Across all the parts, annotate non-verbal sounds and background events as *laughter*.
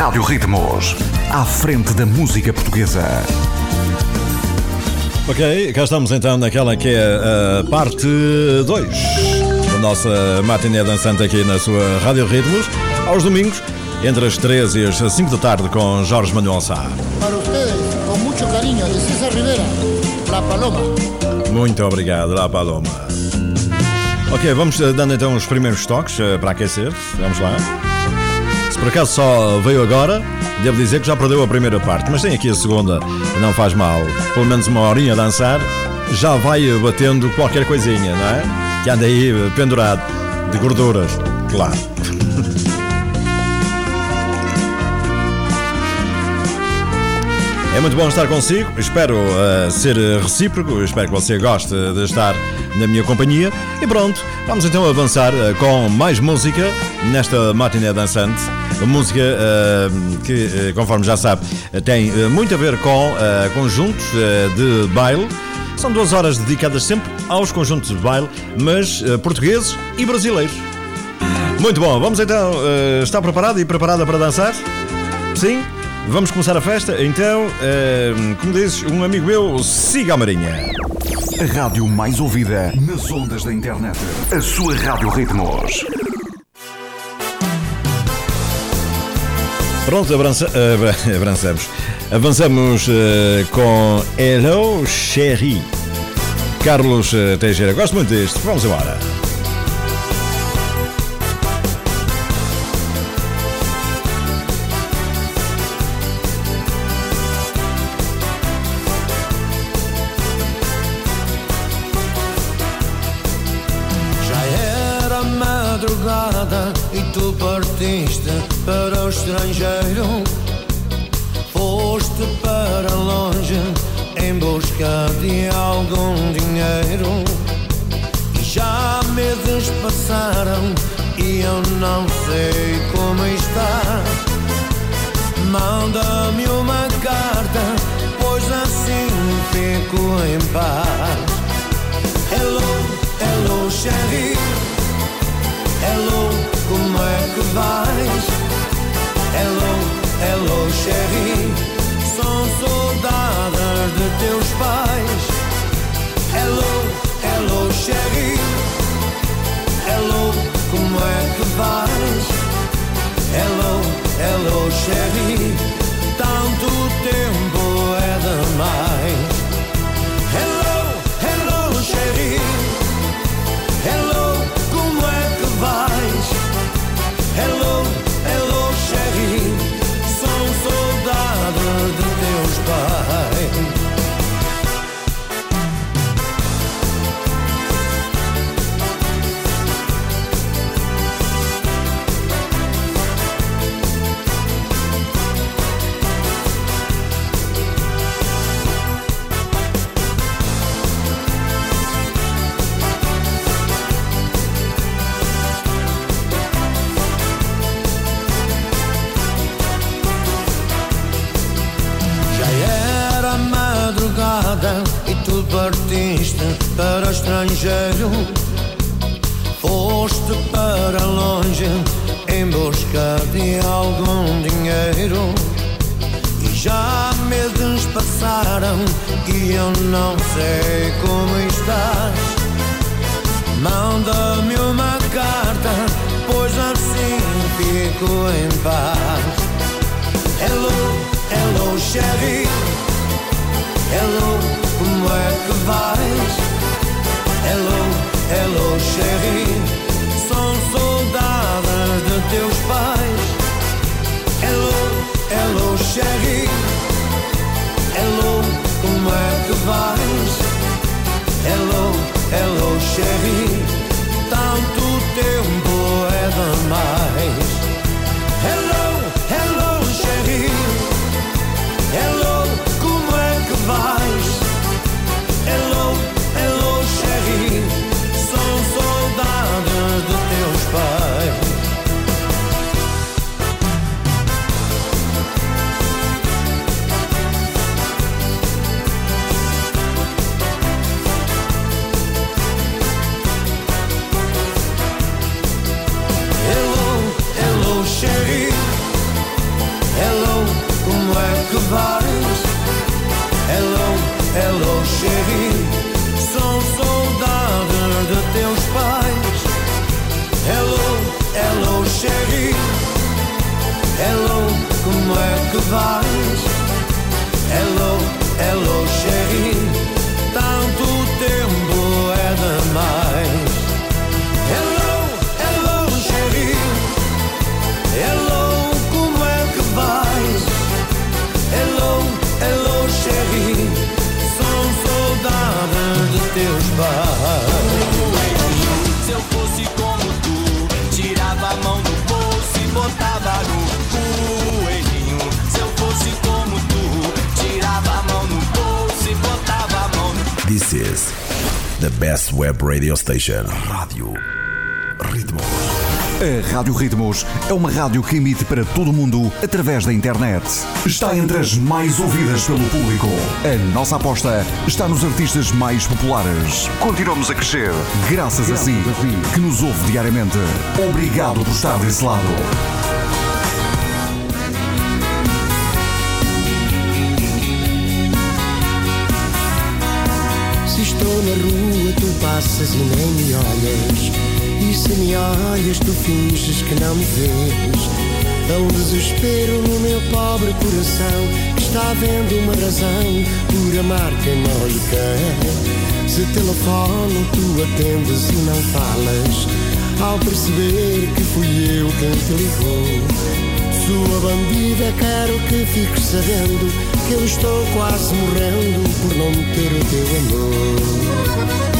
Rádio Ritmos, à frente da música portuguesa. Ok, cá estamos então naquela que é a parte 2 da nossa matiné dançante aqui na sua Rádio Ritmos, aos domingos, entre as 3 e as 5 da tarde com Jorge Manuel Sá. Para ustedes, com muito carinho, de César Rivera, La Paloma. Muito obrigado, La Paloma. Ok, vamos dando então os primeiros toques eh, para aquecer. Vamos lá. Por acaso só veio agora, devo dizer que já perdeu a primeira parte, mas tem aqui a segunda, não faz mal. Pelo menos uma horinha a dançar, já vai batendo qualquer coisinha, não é? Que anda aí eh, pendurado, de gorduras, claro. *laughs* É muito bom estar consigo, espero uh, ser recíproco, espero que você goste de estar na minha companhia. E pronto, vamos então avançar uh, com mais música nesta matiné dançante. Música uh, que, conforme já sabe, tem muito a ver com conjuntos de baile. São duas horas dedicadas sempre aos conjuntos de baile, mas portugueses e brasileiros. Muito bom, vamos então. está preparado e preparada para dançar? Sim? Vamos começar a festa? Então, uh, como dizes, um amigo meu, siga a Marinha. A rádio mais ouvida nas ondas da internet. A sua Rádio Ritmos. Pronto, avança, uh, *laughs* avançamos. Avançamos uh, com Hello Sherry. Carlos Teixeira, gosto muito deste. Vamos embora. partiste para o estrangeiro, foste para longe em busca de algum dinheiro. E já meses passaram e eu não sei como está. Manda-me uma carta, pois assim fico em paz. Hello, hello, Sherry. Hello como é que vais? Hello, hello, Sherry. São saudades de teus pais. Hello, hello, Sherry. Hello, como é que vais? Hello, hello, Sherry. Tanto tempo é demais. Partiste para estrangeiro, foste para longe em busca de algum dinheiro. E já meses passaram e eu não sei como estás. Manda-me uma carta, pois assim fico em paz. Hello, hello, Sherry. Hello, como é que vais? Hello, hello, Sherry. São saudades de teus pais. Hello, hello, Sherry. Hello, como é que vais? Hello, hello, Sherry. Que web radio station. Rádio Ritmos. A Rádio Ritmos é uma rádio que emite para todo o mundo através da internet. Está entre as mais ouvidas pelo público. A nossa aposta está nos artistas mais populares. Continuamos a crescer graças a si, que nos ouve diariamente. Obrigado por estar desse lado. Passas e nem me olhas. E se me olhas, tu finges que não me vês. Há um desespero no meu pobre coração que está vendo uma razão por amar quem não lhe quer. Se telefono, tu atendes e não falas. Ao perceber que fui eu quem te ligou. Sua bandida, quero que fiques sabendo que eu estou quase morrendo por não ter o teu amor.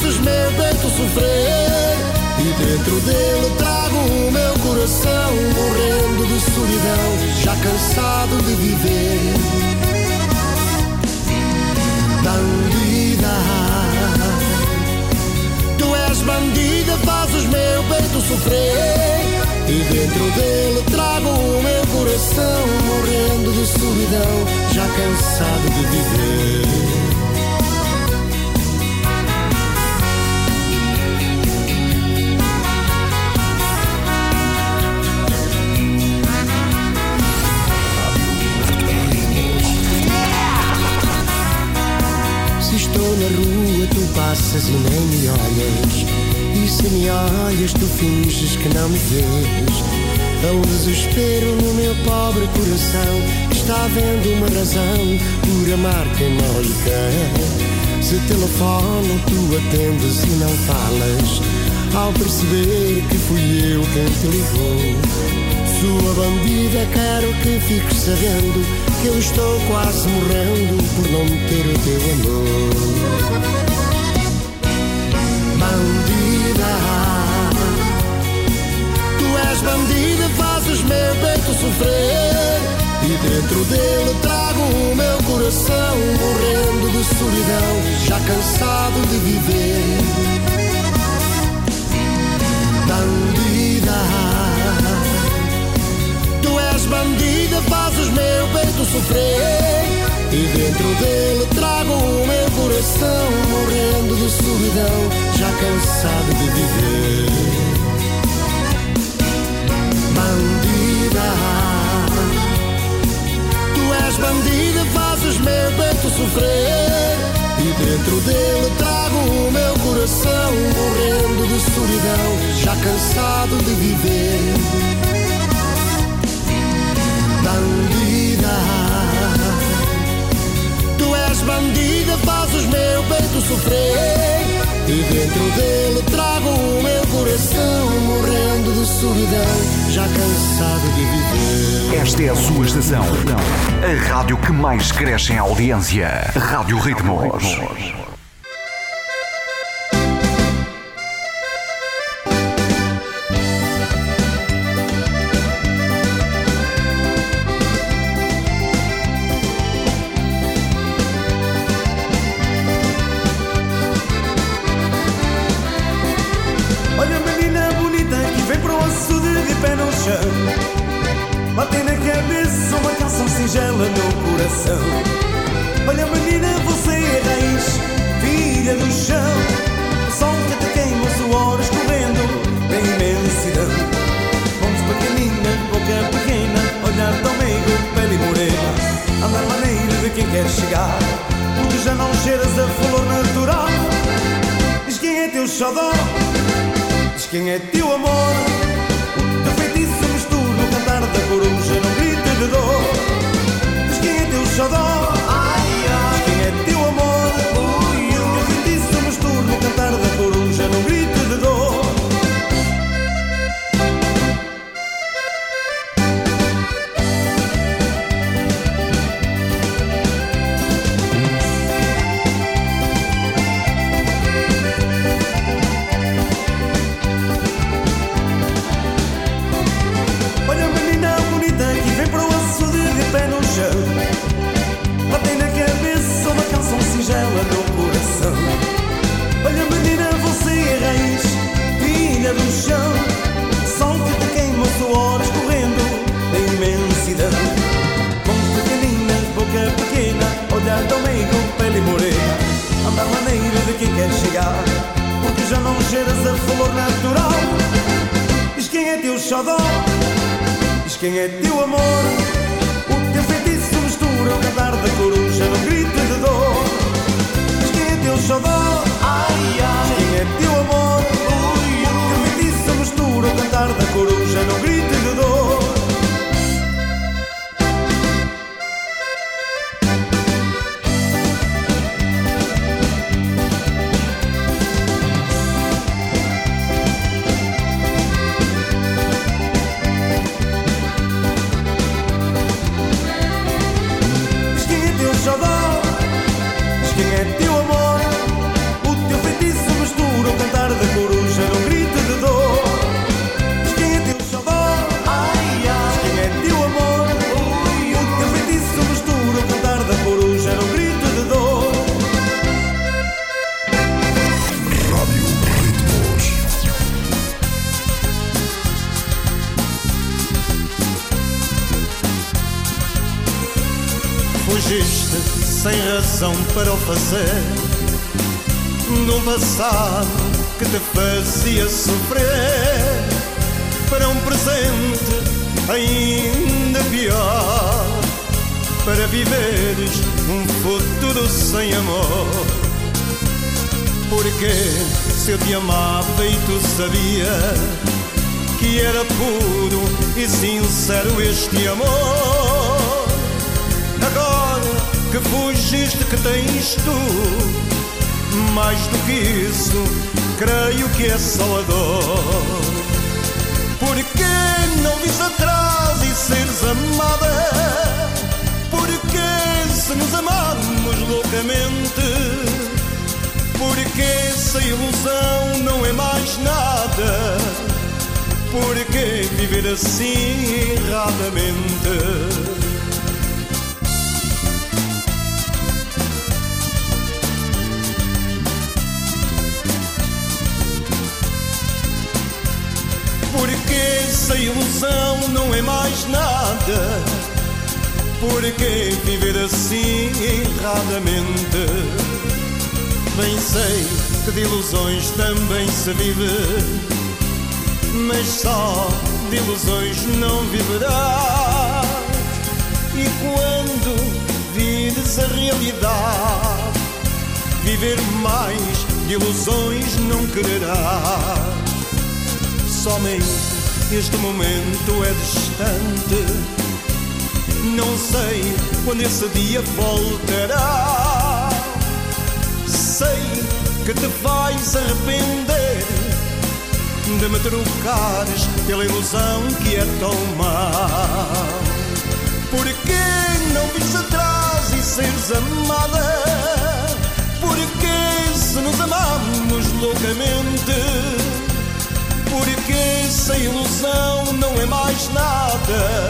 Bandida, fazes meu peito sofrer. E dentro dele trago o meu coração morrendo de solidão, já cansado de viver. Bandida. Tu és bandida, fazes meu peito sofrer. E dentro dele trago o meu coração morrendo de solidão, já cansado de viver. Me olhas, tu finges que não me vês. Um desespero no meu pobre coração está vendo uma razão por amar quem não lhe quer. Se telefono, tu atendes e não falas. Ao perceber que fui eu quem te ligou. Sua bandida, quero que fiques sabendo que eu estou quase morrendo por não ter o teu amor. Fazes meu peito sofrer. E dentro dele trago o meu coração morrendo de solidão, já cansado de viver. Bandida. Tu és bandida, fazes meu peito sofrer. E dentro dele trago o meu coração morrendo de solidão, já cansado de viver. Cansado de viver bandida. Tu és bandida, fazes meu peito sofrer. E dentro dele trago o meu coração morrendo de solidão, já cansado de viver. Esta é a sua estação. A rádio que mais cresce em audiência. Rádio Ritmos. Fugiste sem razão para o fazer. De um passado que te fazia sofrer. Para um presente ainda pior. Para viveres um futuro sem amor. Porque se eu te amava e tu sabias que era puro e sincero este amor. Que fugiste, que tens tu, mais do que isso, creio que é só a dor. Porque não vis atrás e seres amada? Porque se nos amamos loucamente? Porque essa ilusão não é mais nada? Porque viver assim erradamente? Essa ilusão não é mais nada. Porque viver assim erradamente? Bem sei que de ilusões também se vive, mas só de ilusões não viverás. E quando vires a realidade, viver mais de ilusões não quererás. Somente este momento é distante. Não sei quando esse dia voltará. Sei que te vais arrepender de me trocares pela ilusão que é tão má. Porque não vis atrás e seres amada? Porque se nos amamos loucamente? Porque essa ilusão não é mais nada?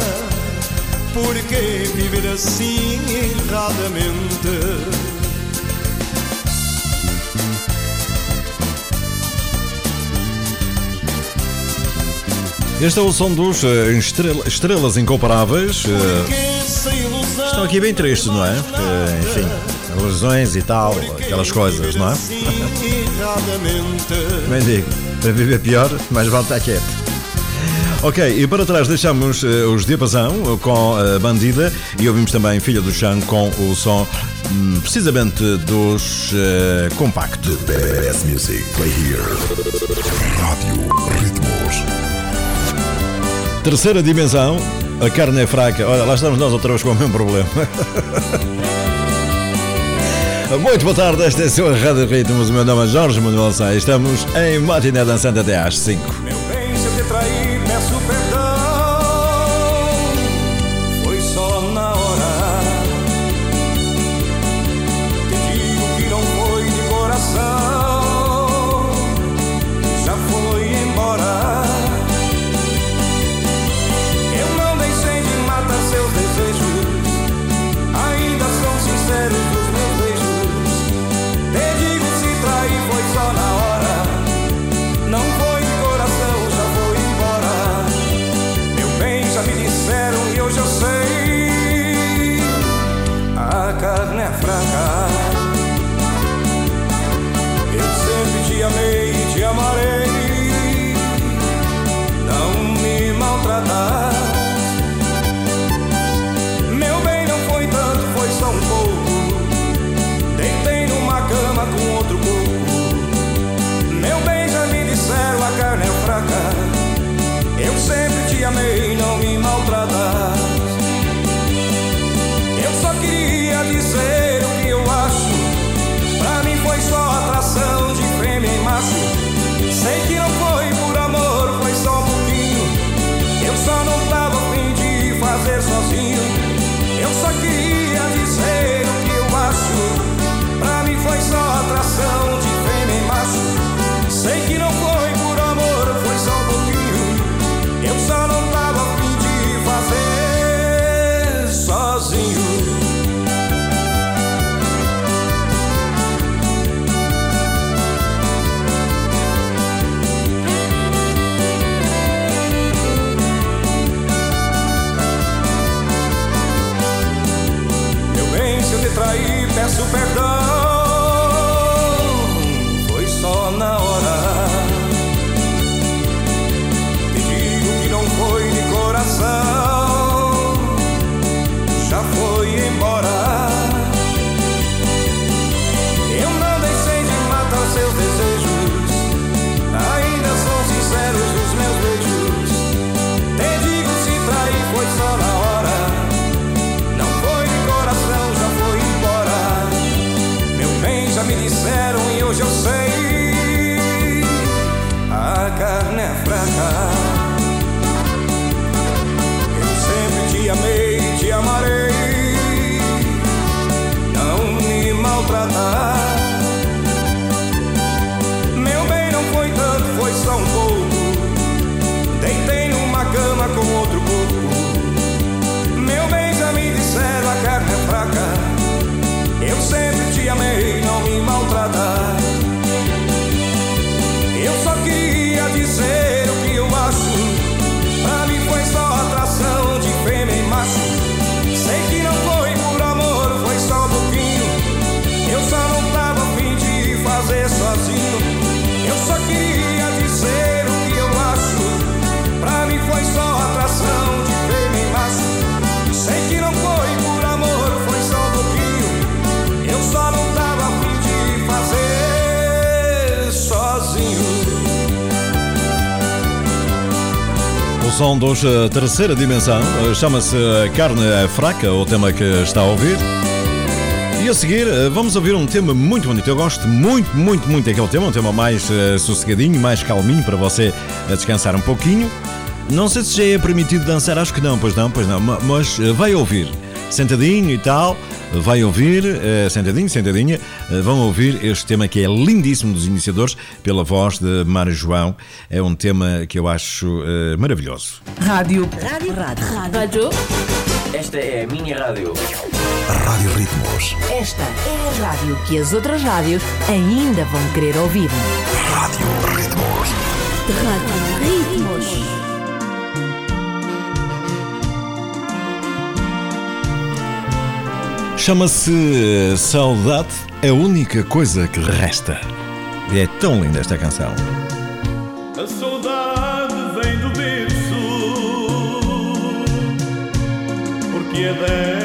Porque viver assim erradamente? Este é o som dos eh, estrela- estrelas incomparáveis. ilusão estão aqui bem tristes, não é? Porque, enfim, lesões e tal, aquelas coisas, não é? Assim. *laughs* Bem digo, para viver pior, mais vale estar quieto. Ok, e para trás deixamos uh, os Diapasão com a Bandida e ouvimos também Filha do Chão com o som um, precisamente dos uh, Compacto. The best music play here. Rádio Ritmos. Terceira dimensão, a carne é fraca. Olha, lá estamos nós outra vez com o mesmo problema. *laughs* Muito boa tarde, esta é a sua Rádio Ritmos. O meu nome é Jorge Manuel Sá. Estamos em Matiné Dançante até às 5. Eh, Terceira Dimensão eh, chama-se Carne é Fraca, o tema que está a ouvir. E a seguir eh, vamos ouvir um tema muito bonito. Eu gosto muito, muito, muito daquele tema. Um tema mais eh, sossegadinho, mais calminho para você eh, descansar um pouquinho. Não sei se já é permitido dançar, acho que não, pois não, pois não. ma- Mas eh, vai ouvir, sentadinho e tal, vai ouvir, eh, sentadinho, sentadinha, eh, vão ouvir este tema que é lindíssimo dos iniciadores, pela voz de Mário João. É um tema que eu acho eh, maravilhoso. Rádio. Rádio. Rádio. Rádio. Esta é a minha rádio. Rádio Ritmos. Esta é a rádio que as outras rádios ainda vão querer ouvir. Rádio Ritmos. Rádio Ritmos. Chama-se Saudade, a única coisa que resta. E é tão linda esta canção. A saudade vem do berço, porque é dela.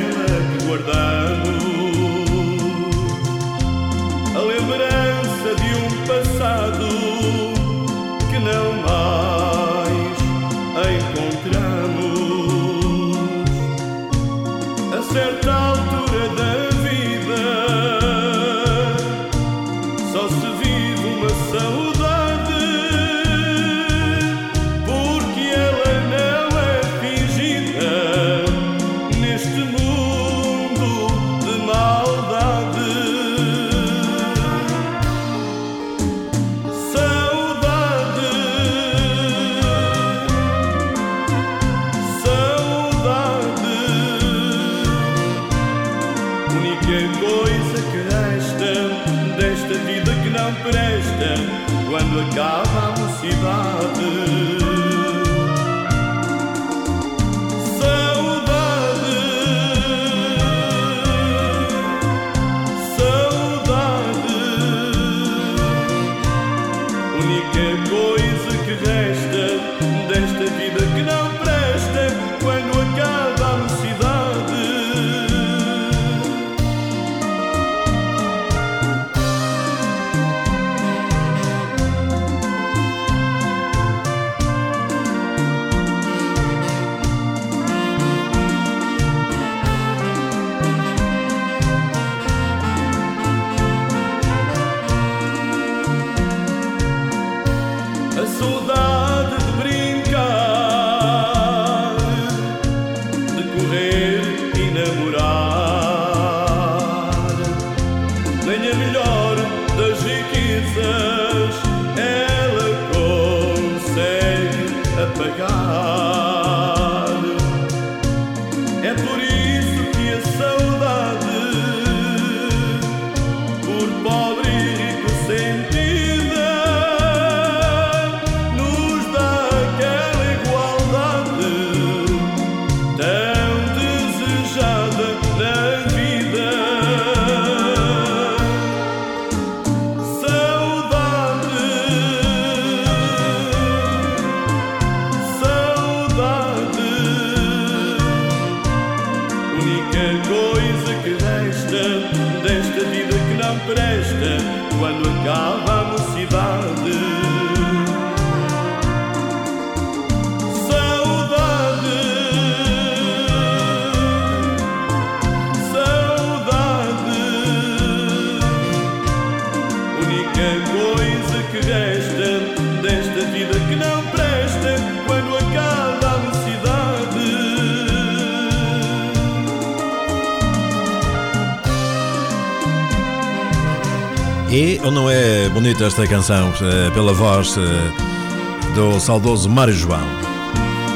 E ou não é bonita esta canção eh, pela voz eh, do saudoso Mário João?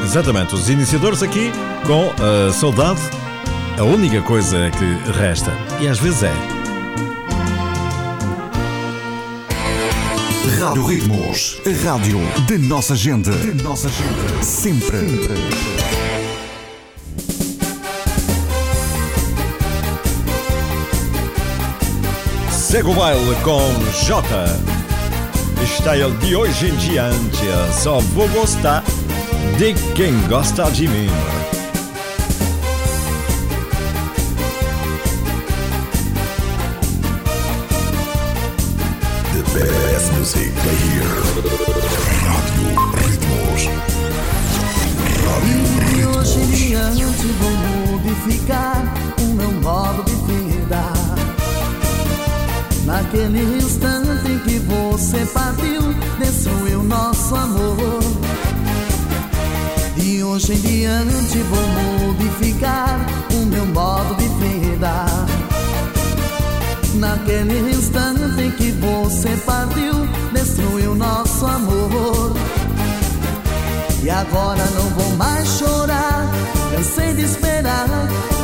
Exatamente, os iniciadores aqui com a saudade, a única coisa que resta. E às vezes é. Rádio Ritmos, a rádio de nossa gente. De nossa gente. Sempre. Segue o baile com J. Style de hoje em diante. Só vou gostar de quem gosta de mim. The best music here. Rádio Ritmos. E hoje em diante vou modificar o meu modo Naquele instante em que você partiu, destruiu nosso amor. De hoje em diante vou modificar o meu modo de vida. Naquele instante em que você partiu, destruiu nosso amor. E agora não vou mais chorar, cansei de esperar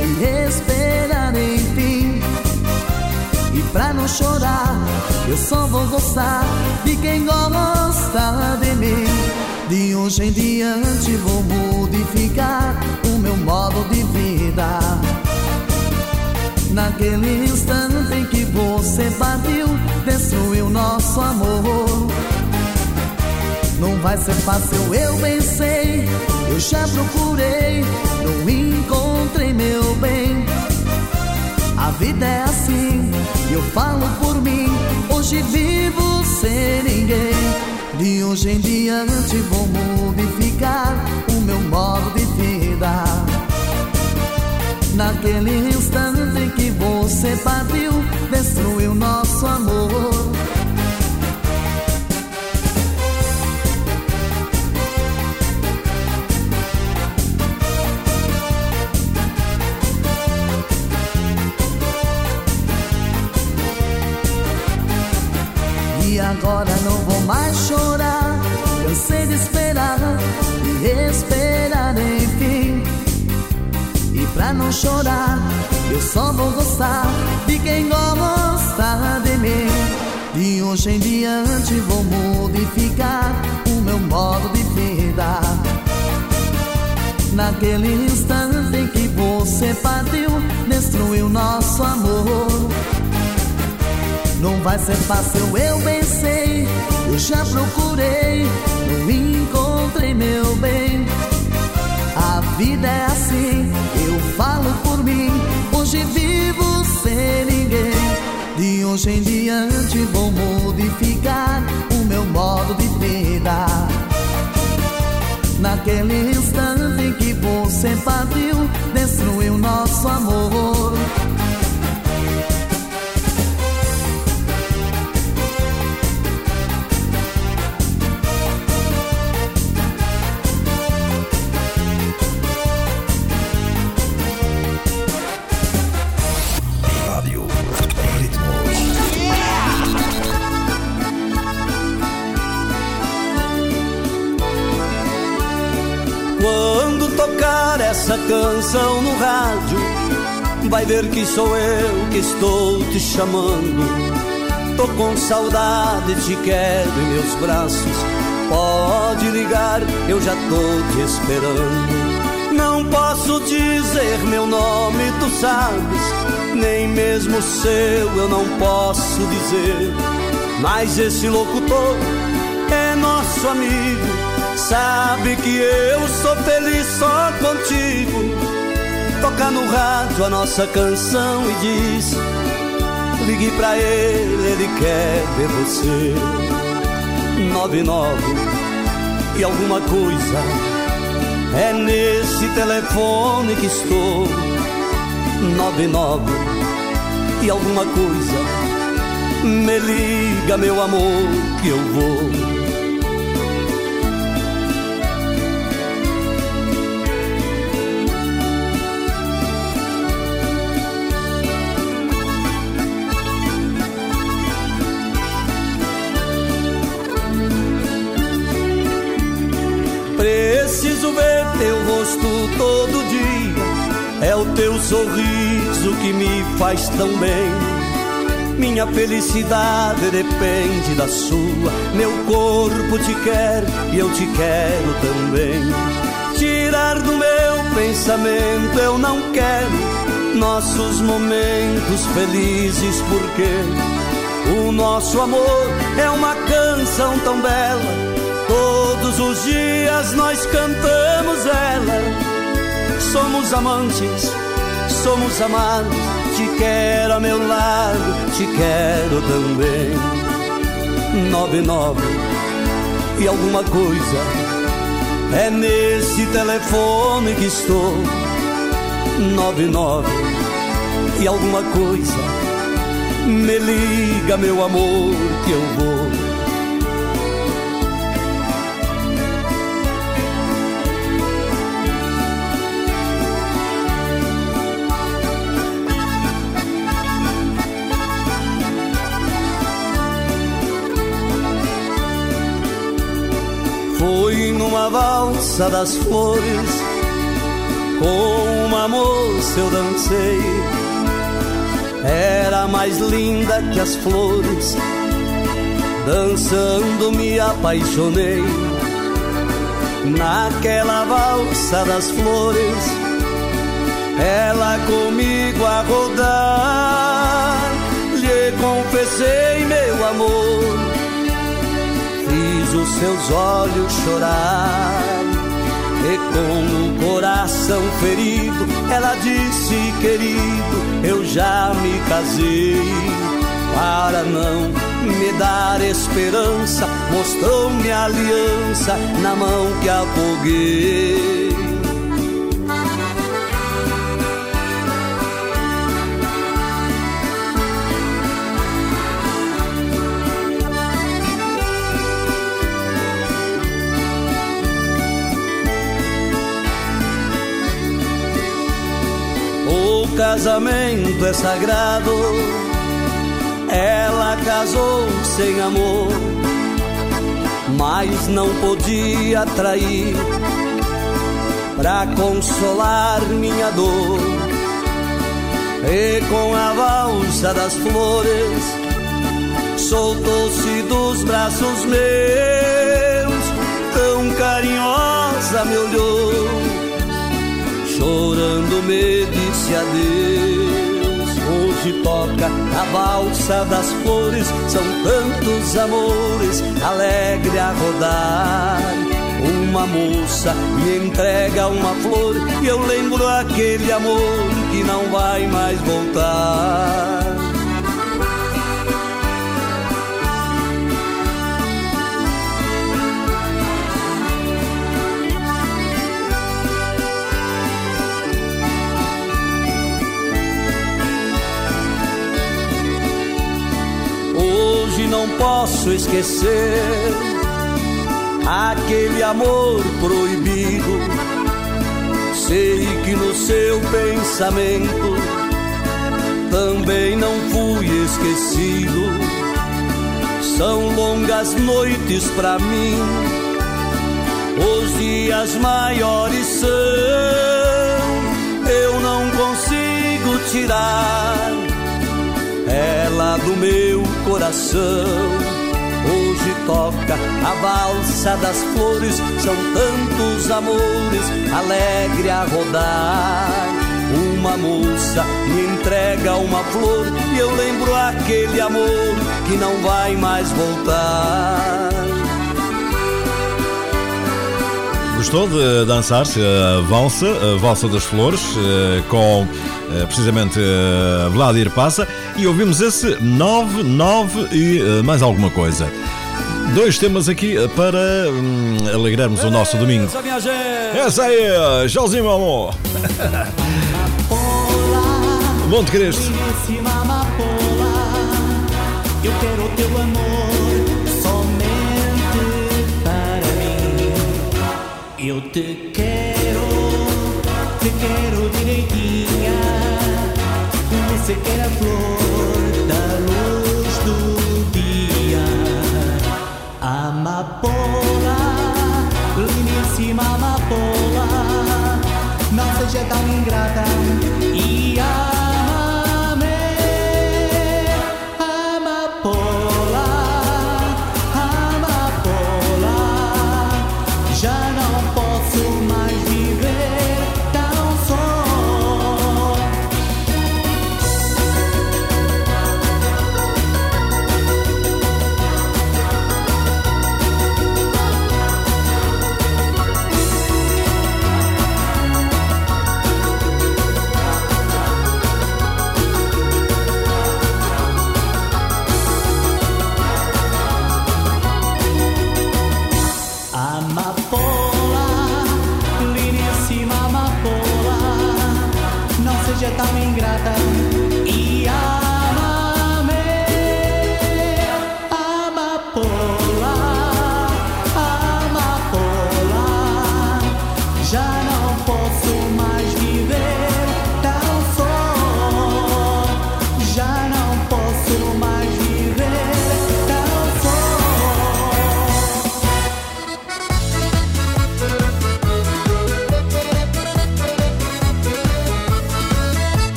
e esperar enfim. E pra não chorar, eu só vou gostar de quem gosta de mim. De hoje em diante vou modificar o meu modo de vida. Naquele instante em que você partiu, destruiu nosso amor. Não vai ser fácil, eu bem sei. Eu já procurei, não encontrei meu bem. A vida é assim, eu falo por mim. Hoje vivo sem ninguém. De hoje em diante vou modificar o meu modo de vida. Naquele instante em que você partiu, destruiu nosso amor. Agora não vou mais chorar. Cansei de esperar e esperar enfim. E pra não chorar, eu só vou gostar de quem gosta de mim. De hoje em diante vou modificar o meu modo de vida. Naquele instante em que você partiu, destruiu nosso amor. Não vai ser fácil, eu bem sei. Eu já procurei, não encontrei meu bem. A vida é assim, eu falo por mim. Hoje vivo sem ninguém. De hoje em diante vou modificar o meu modo de vida. Naquele instante em que você partiu, destruiu nosso amor. Vai ver que sou eu que estou te chamando. Tô com saudade, te quero em meus braços. Pode ligar, eu já tô te esperando. Não posso dizer meu nome, tu sabes. Nem mesmo seu eu não posso dizer. Mas esse locutor é nosso amigo. Sabe que eu sou feliz só contigo. Toca no rádio a nossa canção e diz: Ligue pra ele, ele quer ver você. 99 e alguma coisa. É nesse telefone que estou. 99 e alguma coisa. Me liga, meu amor, que eu vou. Teu rosto todo dia. É o teu sorriso que me faz tão bem. Minha felicidade depende da sua. Meu corpo te quer e eu te quero também. Tirar do meu pensamento eu não quero nossos momentos felizes, porque o nosso amor é uma canção tão bela. Todos os dias nós cantamos ela. Somos amantes, somos amados. Te quero a meu lado, te quero também. Nove nove e alguma coisa é nesse telefone que estou. Nove nove e alguma coisa me liga, meu amor, que eu vou. Foi numa valsa das flores, com uma moça eu dancei. Era mais linda que as flores, dançando me apaixonei. Naquela valsa das flores, ela comigo a rodar, lhe confessei meu amor fiz os seus olhos chorar. E com o coração ferido, ela disse: Querido, eu já me casei. Para não me dar esperança, mostrou-me a aliança na mão que afoguei. Casamento é sagrado. Ela casou sem amor, mas não podia trair pra consolar minha dor. E com a valsa das flores, soltou-se dos braços meus, tão carinhosa me olhou chorando me disse adeus. Hoje toca a valsa das flores, são tantos amores, alegre a rodar. Uma moça me entrega uma flor e eu lembro aquele amor que não vai mais voltar. Posso esquecer aquele amor proibido. Sei que no seu pensamento também não fui esquecido. São longas noites pra mim, os dias maiores são. Eu não consigo tirar ela do meu coração. Hoje toca a valsa das flores, são tantos amores, alegre a rodar. Uma moça me entrega uma flor e eu lembro aquele amor que não vai mais voltar. Gostou de dançar-se a valsa, a valsa das flores, eh, com eh, precisamente eh, Vladir Passa, e ouvimos esse 9, 9 e eh, mais alguma coisa. Dois temas aqui eh, para hum, alegrarmos o nosso domingo. Essa minha gente! Essa aí, tchauzinho, meu amor. Bom te Cristo. Eu quero o teu amor somente para mim. Eu te quero, te quero direitinha, como se quer a flor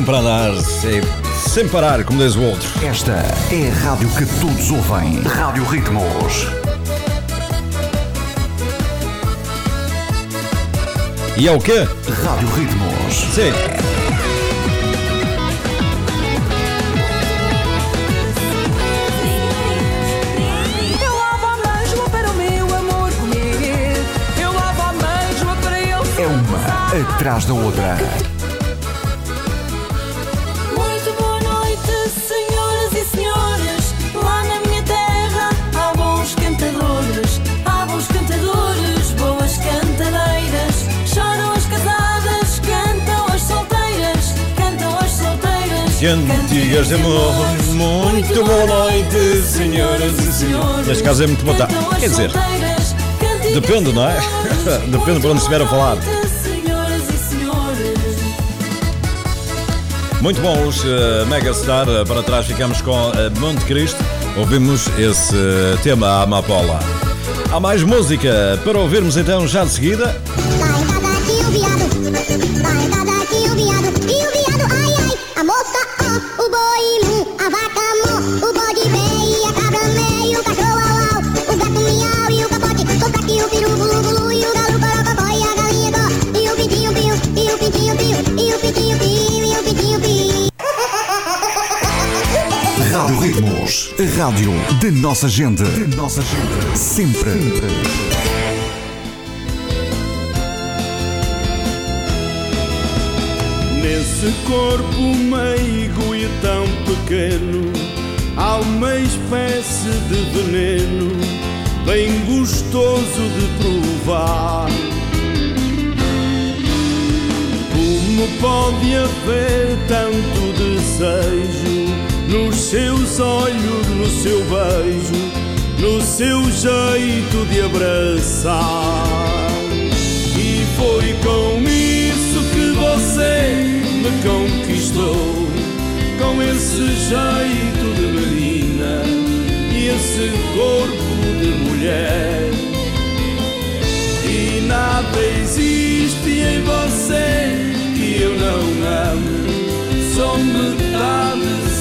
sempre a andar, é sem parar, como diz o outro. Esta é a rádio que todos ouvem. Rádio Ritmos. E é o quê? Rádio Ritmos. Sim. Eu lavo a mesma para o meu amor comer. Eu lavo a mesma para ele É uma atrás da outra. Cantigas de amor, muito boa noite, senhoras e senhores. Neste caso é muito boa tarde. Quer dizer, depende, não é? *laughs* Depende para onde estiver a falar. Muito bom, os uh, Megastar. Uh, para trás ficamos com uh, Monte Cristo. Ouvimos esse uh, tema Amapola. Há mais música para ouvirmos então já de seguida. Rádio da nossa gente. Da nossa gente. Sempre. Nesse corpo meigo e tão pequeno Há uma espécie de veneno Bem gostoso de provar Como pode haver tanto desejo Nos seus olhos, no seu beijo No seu jeito de abraçar. E foi com isso que você me conquistou Com esse jeito de menina E esse corpo de mulher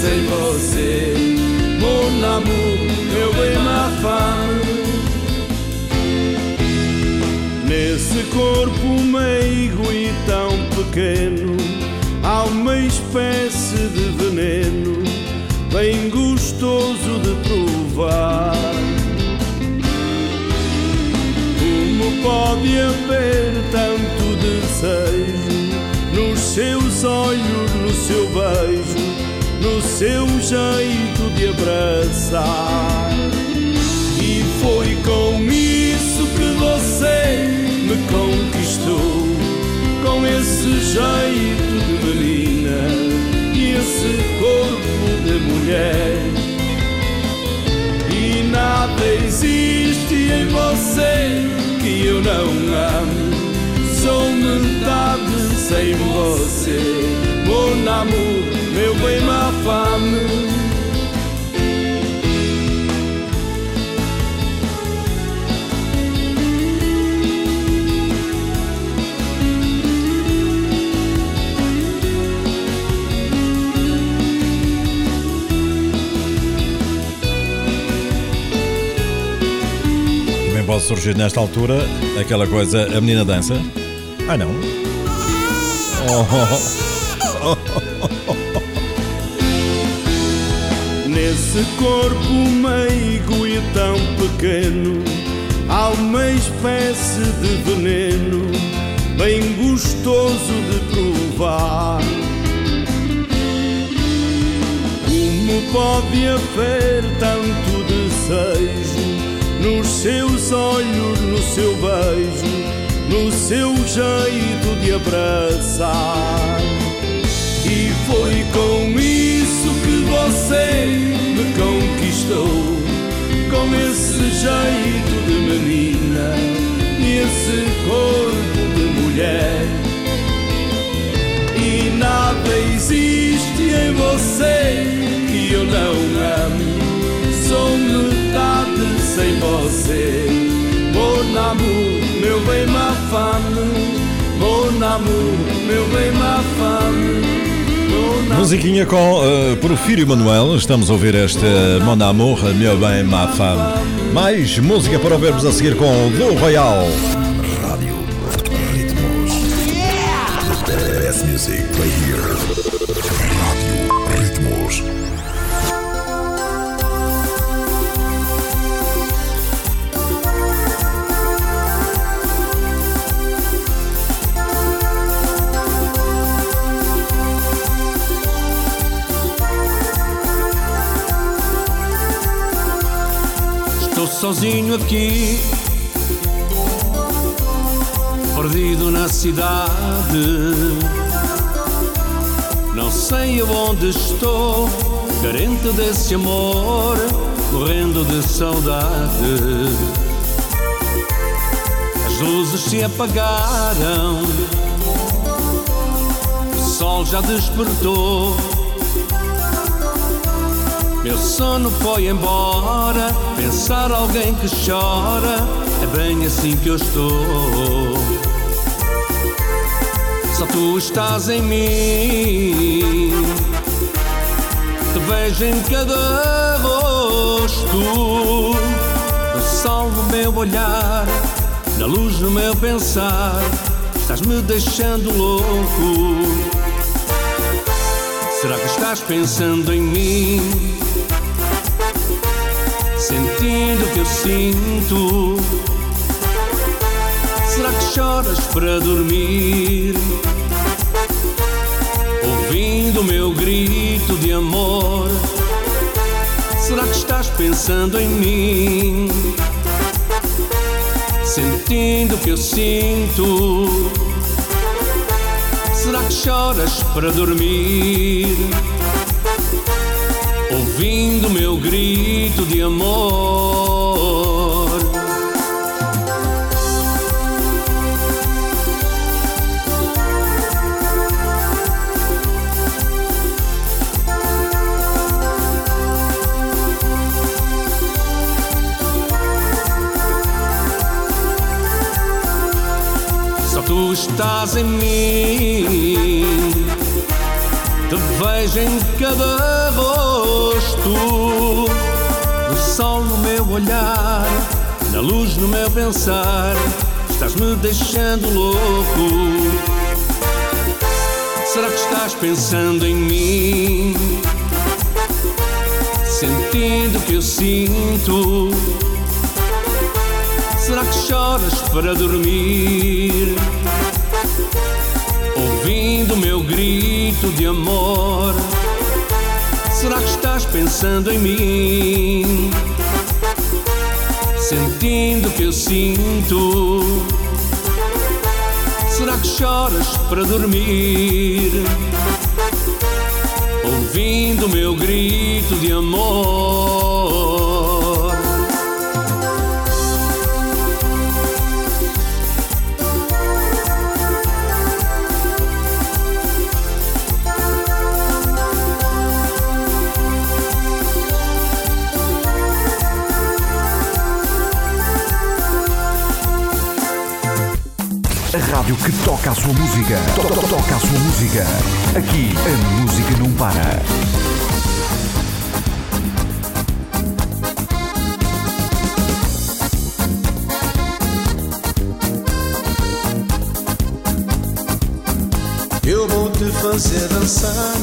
sem você. Mon amour, meu bem ma Nesse corpo meigo e tão pequeno Há uma espécie de veneno Bem gostoso de provar. Como pode haver tanto desejo Nos seus olhos, no seu beijo No seu jeito de abraçar. E foi com isso que você me conquistou Com esse jeito de menina E esse corpo de mulher. E nada existe em você que eu não amo Sou metade sem você Mon amour, meu bem, ma femme Também pode surgir nesta altura aquela coisa, a menina dança. Ah não? Oh, *laughs* Nesse corpo meigo e tão pequeno Há uma espécie de veneno Bem gostoso de provar. Como pode haver tanto desejo Nos seus olhos, no seu beijo No seu jeito de abraçar? E foi com isso que você me conquistou. Com esse jeito de menina E esse corpo de mulher. E nada existe em você que eu não amo Sou metade sem você. Mon amour, meu bem, ma femme Mon amour, meu bem, ma femme Musiquinha com uh, Manuel. Estamos a ouvir este Mon Amour, Meu Bem, Ma Femme. Mais música para ouvirmos a seguir com o do Royal. Sozinho aqui, perdido na cidade. Não sei aonde estou, carente desse amor, morrendo de saudade. As luzes se apagaram, o sol já despertou. Meu sono foi embora. Pensar alguém que chora é bem assim que eu estou. Só tu estás em mim. Te vejo em cada rosto. No sol no meu olhar, na luz no meu pensar. Estás me deixando louco. Será que estás pensando em mim? Sentindo o que eu sinto. Será que choras para dormir? Ouvindo o meu grito de amor. Será que estás pensando em mim? Sentindo o que eu sinto. Será que choras para dormir? Ouvindo meu grito de amor. Só tu estás em mim. Te vejo em cada rosto, no sol no meu olhar, na luz no meu pensar. Estás me deixando louco. Será que estás pensando em mim? Sentindo o que eu sinto. Será que choras para dormir? Ouvindo meu grito de amor. Será que estás pensando em mim? Sentindo o que eu sinto. Será que choras para dormir? Ouvindo meu grito de amor. Rádio que toca a sua música. To- to- Toca a sua música. Aqui a música não para. Eu vou te fazer dançar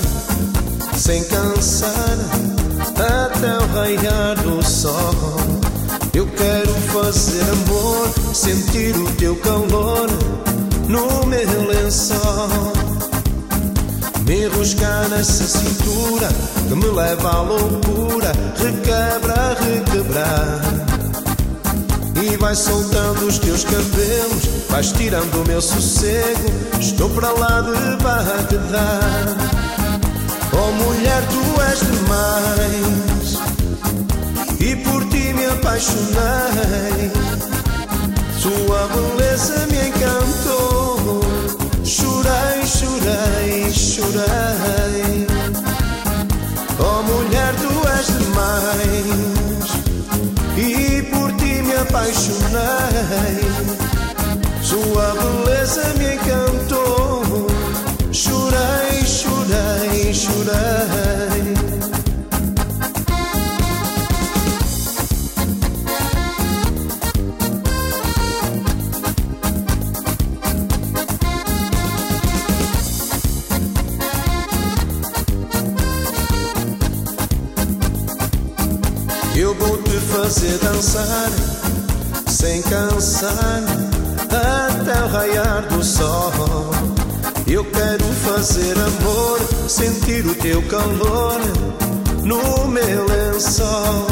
sem cansar até o raiar do sol. Eu quero fazer amor, sentir o teu calor no meu lençol. Me enroscar nessa cintura que me leva à loucura, requebra, requebrar. E vai soltando os teus cabelos, vais tirando o meu sossego. Estou para lá de Bagdá. Oh mulher, tu és demais. E por ti me apaixonei. Sua beleza me encantou. Chorei, chorei, chorei. Oh mulher, tu és demais. E por ti me apaixonei. Sua beleza me encantou. Chorei, chorei, chorei. Dançar sem cansar até o raiar do sol. Eu quero fazer amor, sentir o teu calor no meu lençol.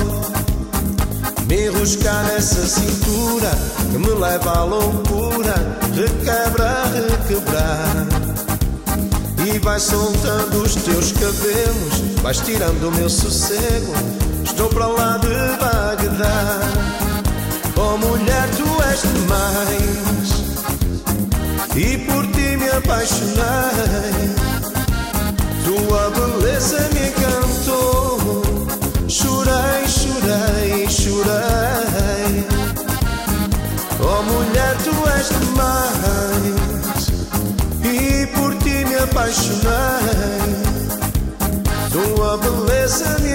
Me enroscar nessa cintura que me leva à loucura, requebra, requebrar. E vai soltando os teus cabelos, vais tirando o meu sossego. Estou para lá de Bagdá. Oh mulher, tu és demais. E por ti me apaixonei. Tua beleza me encantou. Chorei, chorei, chorei. Oh mulher, tu és demais. E por ti me apaixonei. Tua beleza me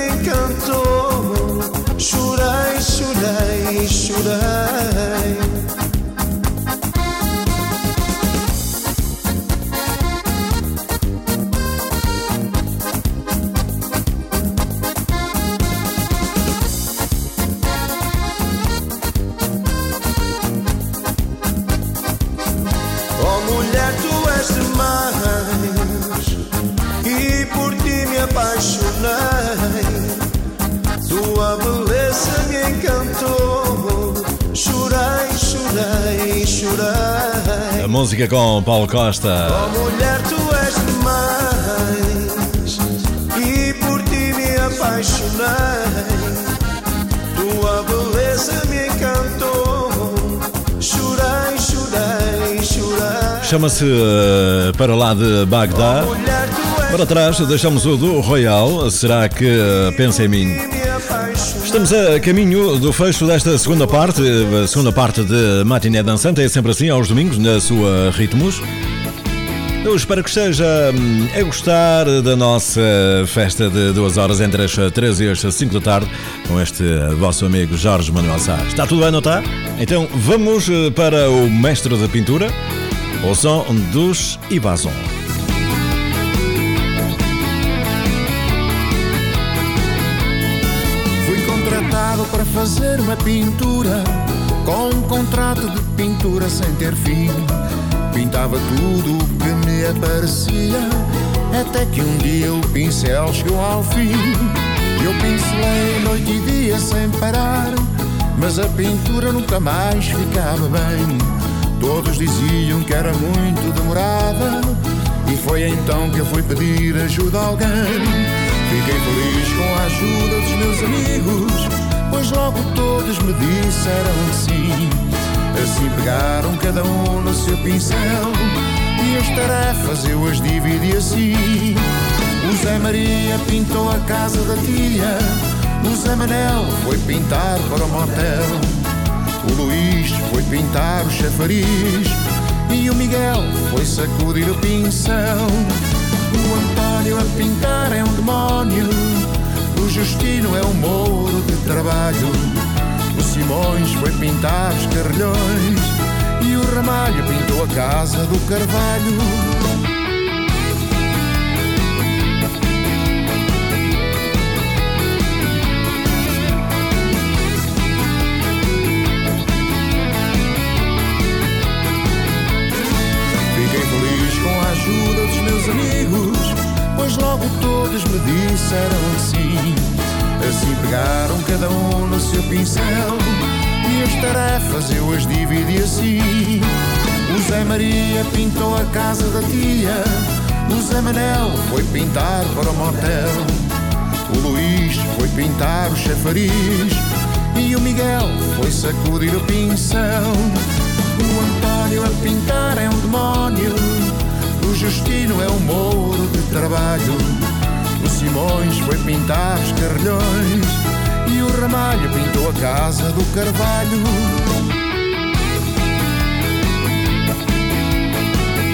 chorei, música com Paulo Costa. Oh mulher, tu és demais E por ti me apaixonei Tua beleza me encantou Chorei, chorei, chorei Chama-se eh, Para lá de Bagdá. Para trás deixamos o do Royal. Será que eh, pensa em mim? Estamos a caminho do fecho desta segunda parte, a segunda parte de Matiné Dançante. É sempre assim, aos domingos, na sua Ritmos. Eu espero que esteja hum, a gostar da nossa festa de duas horas entre as 13 e as 5 da tarde com este vosso amigo Jorge Manuel Sá. Está tudo bem, não está? Então vamos eh, para o mestre da pintura, o som dos Ibazon. Uma pintura Com um contrato de pintura sem ter fim. Pintava tudo o que me aparecia Até que um dia o pincel chegou ao fim. Eu pincelei noite e dia sem parar Mas a pintura nunca mais ficava bem. Todos diziam que era muito demorada E foi então que eu fui pedir ajuda a alguém. Fiquei feliz com a ajuda dos meus amigos, pois logo todos me disseram sim. Assim pegaram cada um no seu pincel e as tarefas eu as dividi assim. O Zé Maria pintou a casa da tia, o Zé Manel foi pintar para o motel, o Luís foi pintar o chafariz e o Miguel foi sacudir o pincel. O António a pintar é um demónio. O Justino é um mouro de trabalho. O Simões foi pintar os carrilhões. E o Ramalho pintou a casa do Carvalho. Amigos, pois logo todos me disseram sim. Pegaram cada um no seu pincel e as tarefas eu as dividi assim. O Zé Maria pintou a casa da tia, o Zé Manel foi pintar para o motel, o Luís foi pintar o chafariz e o Miguel foi sacudir o pincel. O António a pintar é um demónio. O Justino é um mouro de trabalho. Simões foi pintar os carrilhões. E o Ramalho pintou a casa do Carvalho.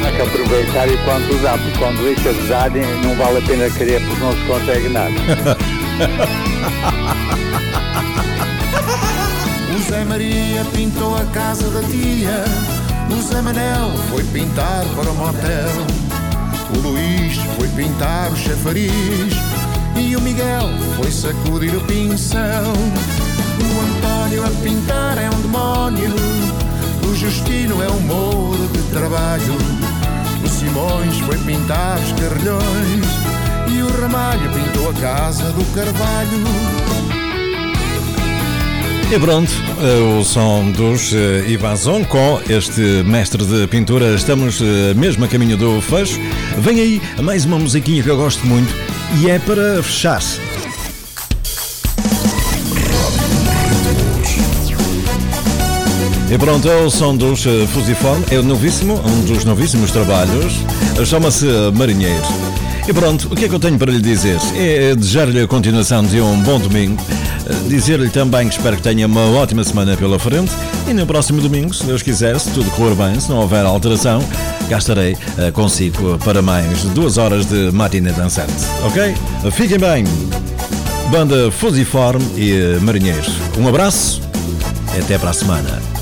Há que aproveitar e quando usar, porque quando deixa de usar não vale a pena querer porque não se consegue nada. *laughs* O Zé Maria pintou a casa da tia. O Zé Manel foi pintar para o motel. O Luís foi pintar o chafariz. E o Miguel foi sacudir o pincel. O António a pintar é um demónio, o Justino é um mouro de trabalho. O Simões foi pintar os carrilhões e o Ramalho pintou a casa do Carvalho. E pronto, eh, o som dos eh, Ivazon com este mestre de pintura. Estamos eh, mesmo a caminho do fecho. Vem aí mais uma musiquinha que eu gosto muito e é para fechar. E pronto, é o som dos eh, Fusiform, é o novíssimo, um dos novíssimos trabalhos, chama-se Marinheiro. E pronto, o que é que eu tenho para lhe dizer? É desejar-lhe a continuação de um bom domingo, dizer-lhe também que espero que tenha uma ótima semana pela frente e no próximo domingo, se Deus quiser, se tudo correr bem, se não houver alteração, cá estarei eh, consigo para mais duas horas de matinê dançante, ok? Fiquem bem! Banda Fusiform e Marinheiros. Um abraço e até para a semana.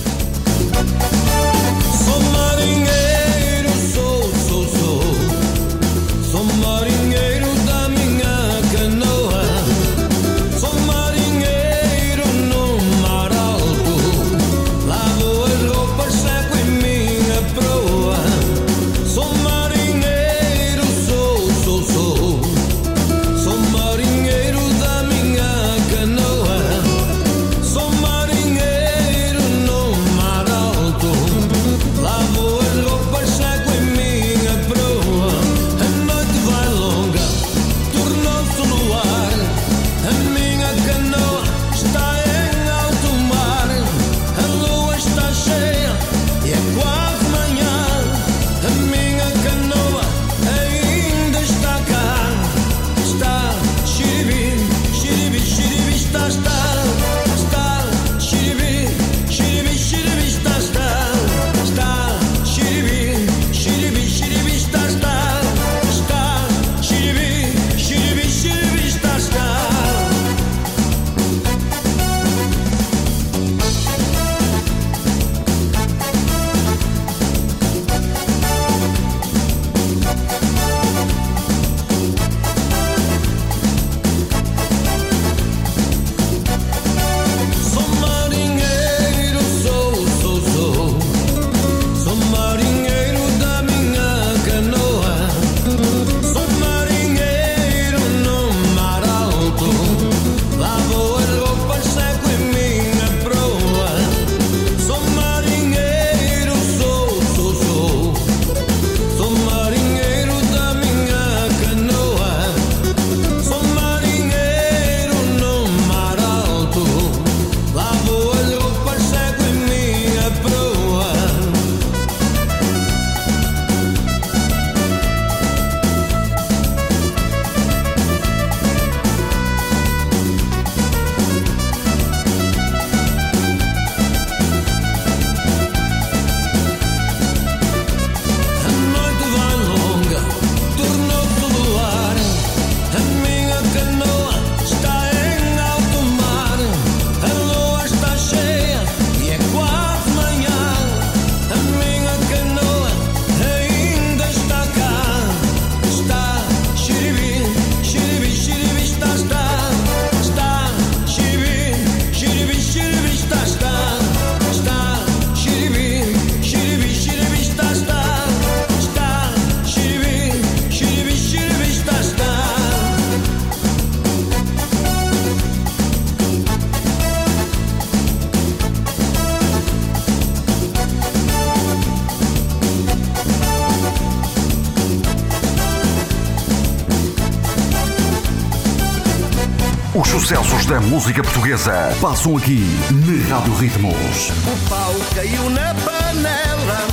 Música portuguesa passam aqui na Rádio Ritmos. O pau caiu na panela,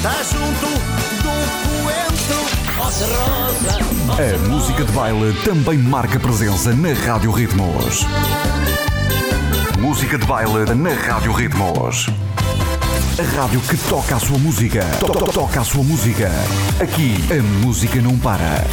tá junto do coentro. Rosa, rosa, A música de baile também marca presença na Rádio Ritmos. Música de baile na Rádio Ritmos. A rádio que toca a sua música. To- to- Toca a sua música. Aqui a música não para.